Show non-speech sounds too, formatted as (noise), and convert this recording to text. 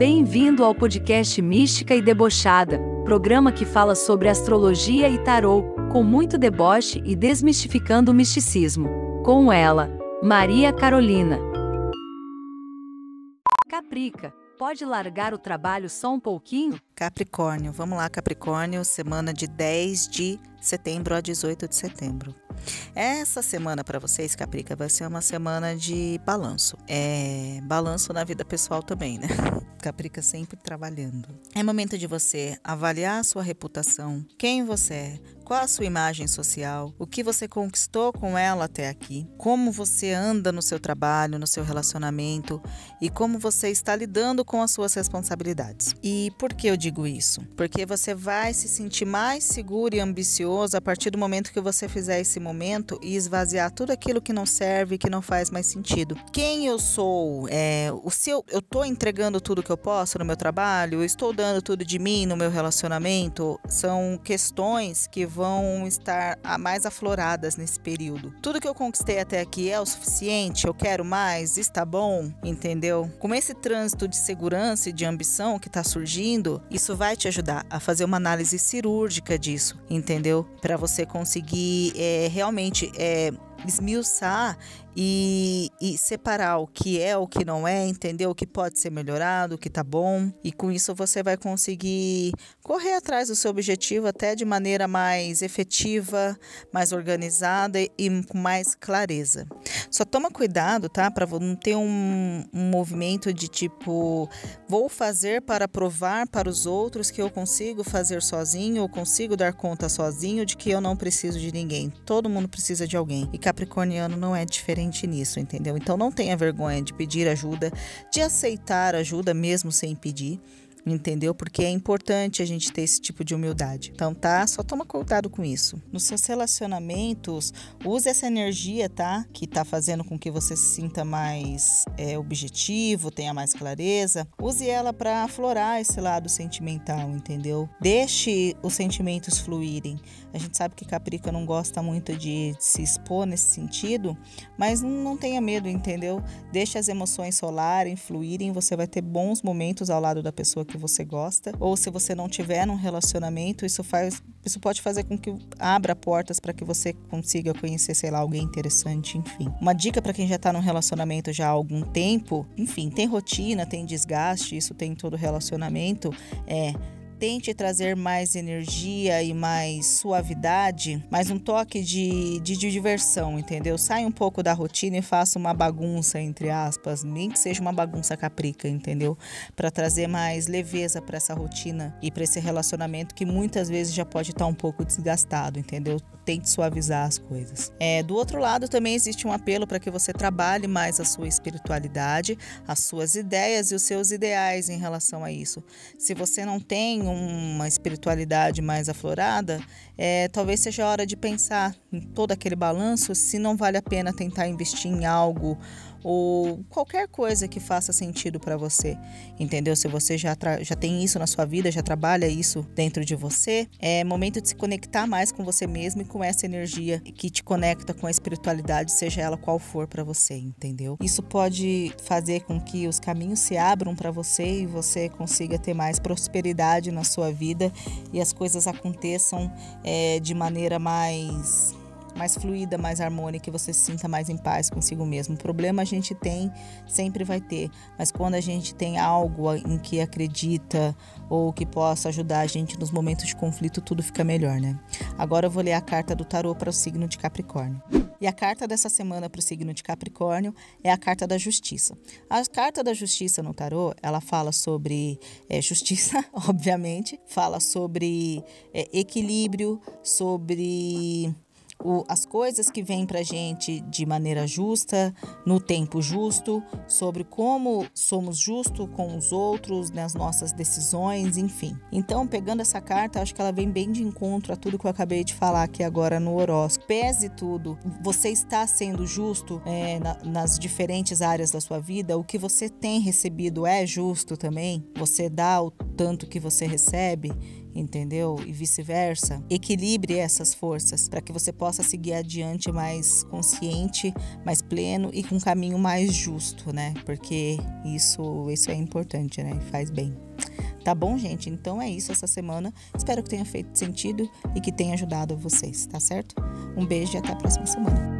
Bem-vindo ao podcast Mística e Debochada, programa que fala sobre astrologia e tarô, com muito deboche e desmistificando o misticismo. Com ela, Maria Carolina. Caprica, pode largar o trabalho só um pouquinho? Capricórnio, vamos lá, Capricórnio, semana de 10 de setembro a 18 de setembro. Essa semana para vocês, Caprica, vai ser uma semana de balanço. É balanço na vida pessoal também, né? (laughs) Caprica sempre trabalhando. É momento de você avaliar a sua reputação, quem você é, qual a sua imagem social, o que você conquistou com ela até aqui, como você anda no seu trabalho, no seu relacionamento e como você está lidando com as suas responsabilidades. E por que eu digo isso? Porque você vai se sentir mais seguro e ambicioso a partir do momento que você fizer esse momento e esvaziar tudo aquilo que não serve, que não faz mais sentido. Quem eu sou? É, o seu, eu estou entregando tudo que eu posso no meu trabalho? Eu estou dando tudo de mim no meu relacionamento? São questões que vão estar mais afloradas nesse período. Tudo que eu conquistei até aqui é o suficiente? Eu quero mais? Está bom? Entendeu? Com esse trânsito de segurança e de ambição que está surgindo, isso vai te ajudar a fazer uma análise cirúrgica disso, entendeu? Para você conseguir é, realmente é, esmiuçar e, e, separar o que é, o que não é, entender o que pode ser melhorado, o que tá bom. E com isso você vai conseguir correr atrás do seu objetivo até de maneira mais efetiva, mais organizada e com mais clareza. Só toma cuidado, tá? Para não ter um, um movimento de tipo, vou fazer para provar para os outros que eu consigo fazer sozinho ou consigo dar conta sozinho de que eu não preciso de ninguém. Todo mundo precisa de alguém. E Capricorniano não é diferente nisso, entendeu? Então não tenha vergonha de pedir ajuda, de aceitar ajuda mesmo sem pedir entendeu? Porque é importante a gente ter esse tipo de humildade. Então, tá? Só toma cuidado com isso. Nos seus relacionamentos, use essa energia, tá? Que tá fazendo com que você se sinta mais é, objetivo, tenha mais clareza. Use ela para aflorar esse lado sentimental, entendeu? Deixe os sentimentos fluírem. A gente sabe que Caprica não gosta muito de se expor nesse sentido, mas não tenha medo, entendeu? Deixe as emoções solarem, fluírem. Você vai ter bons momentos ao lado da pessoa que você gosta, ou se você não tiver num relacionamento, isso faz, isso pode fazer com que abra portas para que você consiga conhecer, sei lá, alguém interessante, enfim. Uma dica para quem já está num relacionamento já há algum tempo, enfim, tem rotina, tem desgaste, isso tem todo relacionamento, é tente trazer mais energia e mais suavidade, mais um toque de, de, de diversão, entendeu? Sai um pouco da rotina e faça uma bagunça, entre aspas, nem que seja uma bagunça caprica, entendeu? Para trazer mais leveza para essa rotina e para esse relacionamento que muitas vezes já pode estar tá um pouco desgastado, entendeu? Tente suavizar as coisas. É, do outro lado, também existe um apelo para que você trabalhe mais a sua espiritualidade, as suas ideias e os seus ideais em relação a isso. Se você não tem uma espiritualidade mais aflorada, é, talvez seja hora de pensar em todo aquele balanço se não vale a pena tentar investir em algo ou qualquer coisa que faça sentido para você, entendeu? Se você já, já tem isso na sua vida, já trabalha isso dentro de você, é momento de se conectar mais com você mesmo e com essa energia que te conecta com a espiritualidade, seja ela qual for para você, entendeu? Isso pode fazer com que os caminhos se abram para você e você consiga ter mais prosperidade na sua vida e as coisas aconteçam é, de maneira mais mais fluida, mais harmônica, que você se sinta mais em paz consigo mesmo. O problema a gente tem, sempre vai ter, mas quando a gente tem algo em que acredita ou que possa ajudar a gente nos momentos de conflito, tudo fica melhor, né? Agora eu vou ler a carta do tarô para o signo de Capricórnio. E a carta dessa semana para o signo de Capricórnio é a carta da justiça. A carta da justiça no tarô, ela fala sobre é, justiça, (laughs) obviamente, fala sobre é, equilíbrio, sobre o, as coisas que vêm para a gente de maneira justa, no tempo justo, sobre como somos justos com os outros, nas nossas decisões, enfim. Então, pegando essa carta, acho que ela vem bem de encontro a tudo que eu acabei de falar aqui agora no horóscopo. Pese tudo, você está sendo justo é, na, nas diferentes áreas da sua vida, o que você tem recebido é justo também? Você dá o tanto que você recebe? Entendeu? E vice-versa. Equilibre essas forças para que você possa seguir adiante mais consciente, mais pleno e com um caminho mais justo, né? Porque isso, isso é importante, né? Faz bem. Tá bom, gente? Então é isso essa semana. Espero que tenha feito sentido e que tenha ajudado vocês, tá certo? Um beijo e até a próxima semana.